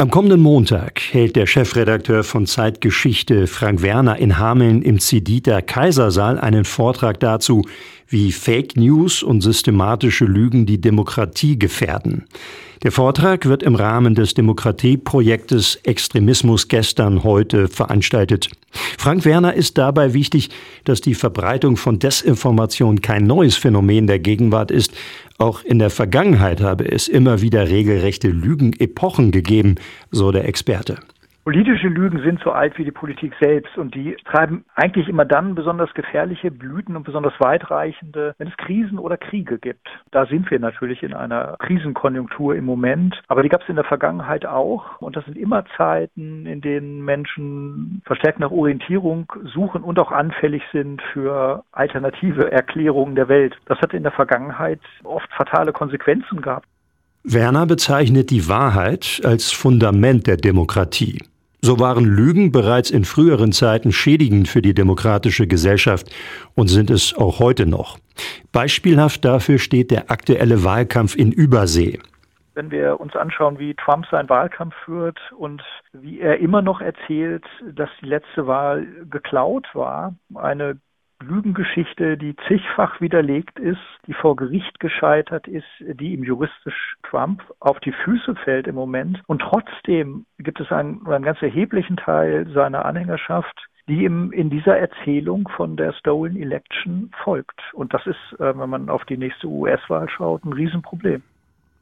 Am kommenden Montag hält der Chefredakteur von Zeitgeschichte Frank Werner in Hameln im Zediter Kaisersaal einen Vortrag dazu, wie Fake News und systematische Lügen die Demokratie gefährden. Der Vortrag wird im Rahmen des Demokratieprojektes Extremismus gestern heute veranstaltet. Frank Werner ist dabei wichtig, dass die Verbreitung von Desinformation kein neues Phänomen der Gegenwart ist. Auch in der Vergangenheit habe es immer wieder regelrechte Lügenepochen gegeben, so der Experte. Politische Lügen sind so alt wie die Politik selbst und die treiben eigentlich immer dann besonders gefährliche Blüten und besonders weitreichende, wenn es Krisen oder Kriege gibt. Da sind wir natürlich in einer Krisenkonjunktur im Moment, aber die gab es in der Vergangenheit auch und das sind immer Zeiten, in denen Menschen verstärkt nach Orientierung suchen und auch anfällig sind für alternative Erklärungen der Welt. Das hat in der Vergangenheit oft fatale Konsequenzen gehabt. Werner bezeichnet die Wahrheit als Fundament der Demokratie. So waren Lügen bereits in früheren Zeiten schädigend für die demokratische Gesellschaft und sind es auch heute noch. Beispielhaft dafür steht der aktuelle Wahlkampf in Übersee. Wenn wir uns anschauen, wie Trump seinen Wahlkampf führt und wie er immer noch erzählt, dass die letzte Wahl geklaut war, eine Lügengeschichte, die zigfach widerlegt ist, die vor Gericht gescheitert ist, die ihm juristisch Trump auf die Füße fällt im Moment. Und trotzdem gibt es einen, einen ganz erheblichen Teil seiner Anhängerschaft, die ihm in dieser Erzählung von der Stolen Election folgt. Und das ist, äh, wenn man auf die nächste US-Wahl schaut, ein Riesenproblem.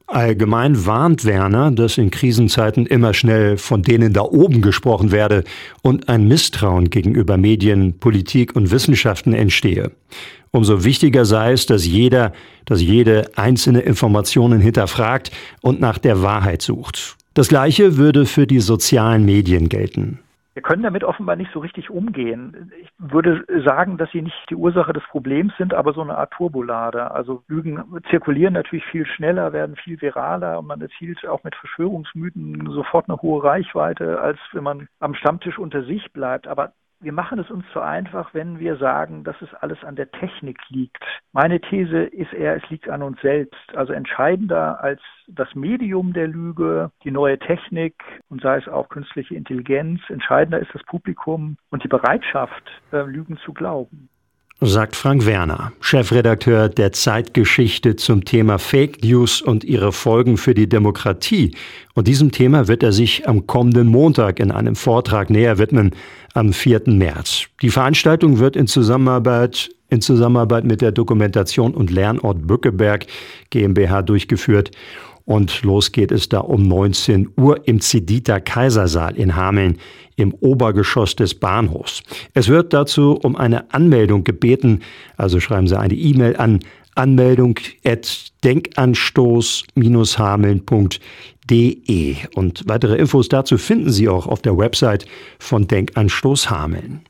Allgemein warnt Werner, dass in Krisenzeiten immer schnell von denen da oben gesprochen werde und ein Misstrauen gegenüber Medien, Politik und Wissenschaften entstehe. Umso wichtiger sei es, dass jeder, dass jede einzelne Informationen hinterfragt und nach der Wahrheit sucht. Das Gleiche würde für die sozialen Medien gelten. Wir können damit offenbar nicht so richtig umgehen. Ich würde sagen, dass sie nicht die Ursache des Problems sind, aber so eine Art Turbolade. Also Lügen zirkulieren natürlich viel schneller, werden viel viraler und man erzielt auch mit Verschwörungsmythen sofort eine hohe Reichweite, als wenn man am Stammtisch unter sich bleibt. Aber wir machen es uns zu einfach, wenn wir sagen, dass es alles an der Technik liegt. Meine These ist eher, es liegt an uns selbst. Also entscheidender als das Medium der Lüge, die neue Technik und sei es auch künstliche Intelligenz, entscheidender ist das Publikum und die Bereitschaft, äh, Lügen zu glauben sagt Frank Werner, Chefredakteur der Zeitgeschichte zum Thema Fake News und ihre Folgen für die Demokratie. Und diesem Thema wird er sich am kommenden Montag in einem Vortrag näher widmen, am 4. März. Die Veranstaltung wird in Zusammenarbeit in Zusammenarbeit mit der Dokumentation und Lernort Bückeberg GmbH durchgeführt und los geht es da um 19 Uhr im Zediter Kaisersaal in Hameln im Obergeschoss des Bahnhofs. Es wird dazu um eine Anmeldung gebeten, also schreiben Sie eine E-Mail an Anmeldung at denkanstoß-hameln.de und weitere Infos dazu finden Sie auch auf der Website von Denkanstoß Hameln.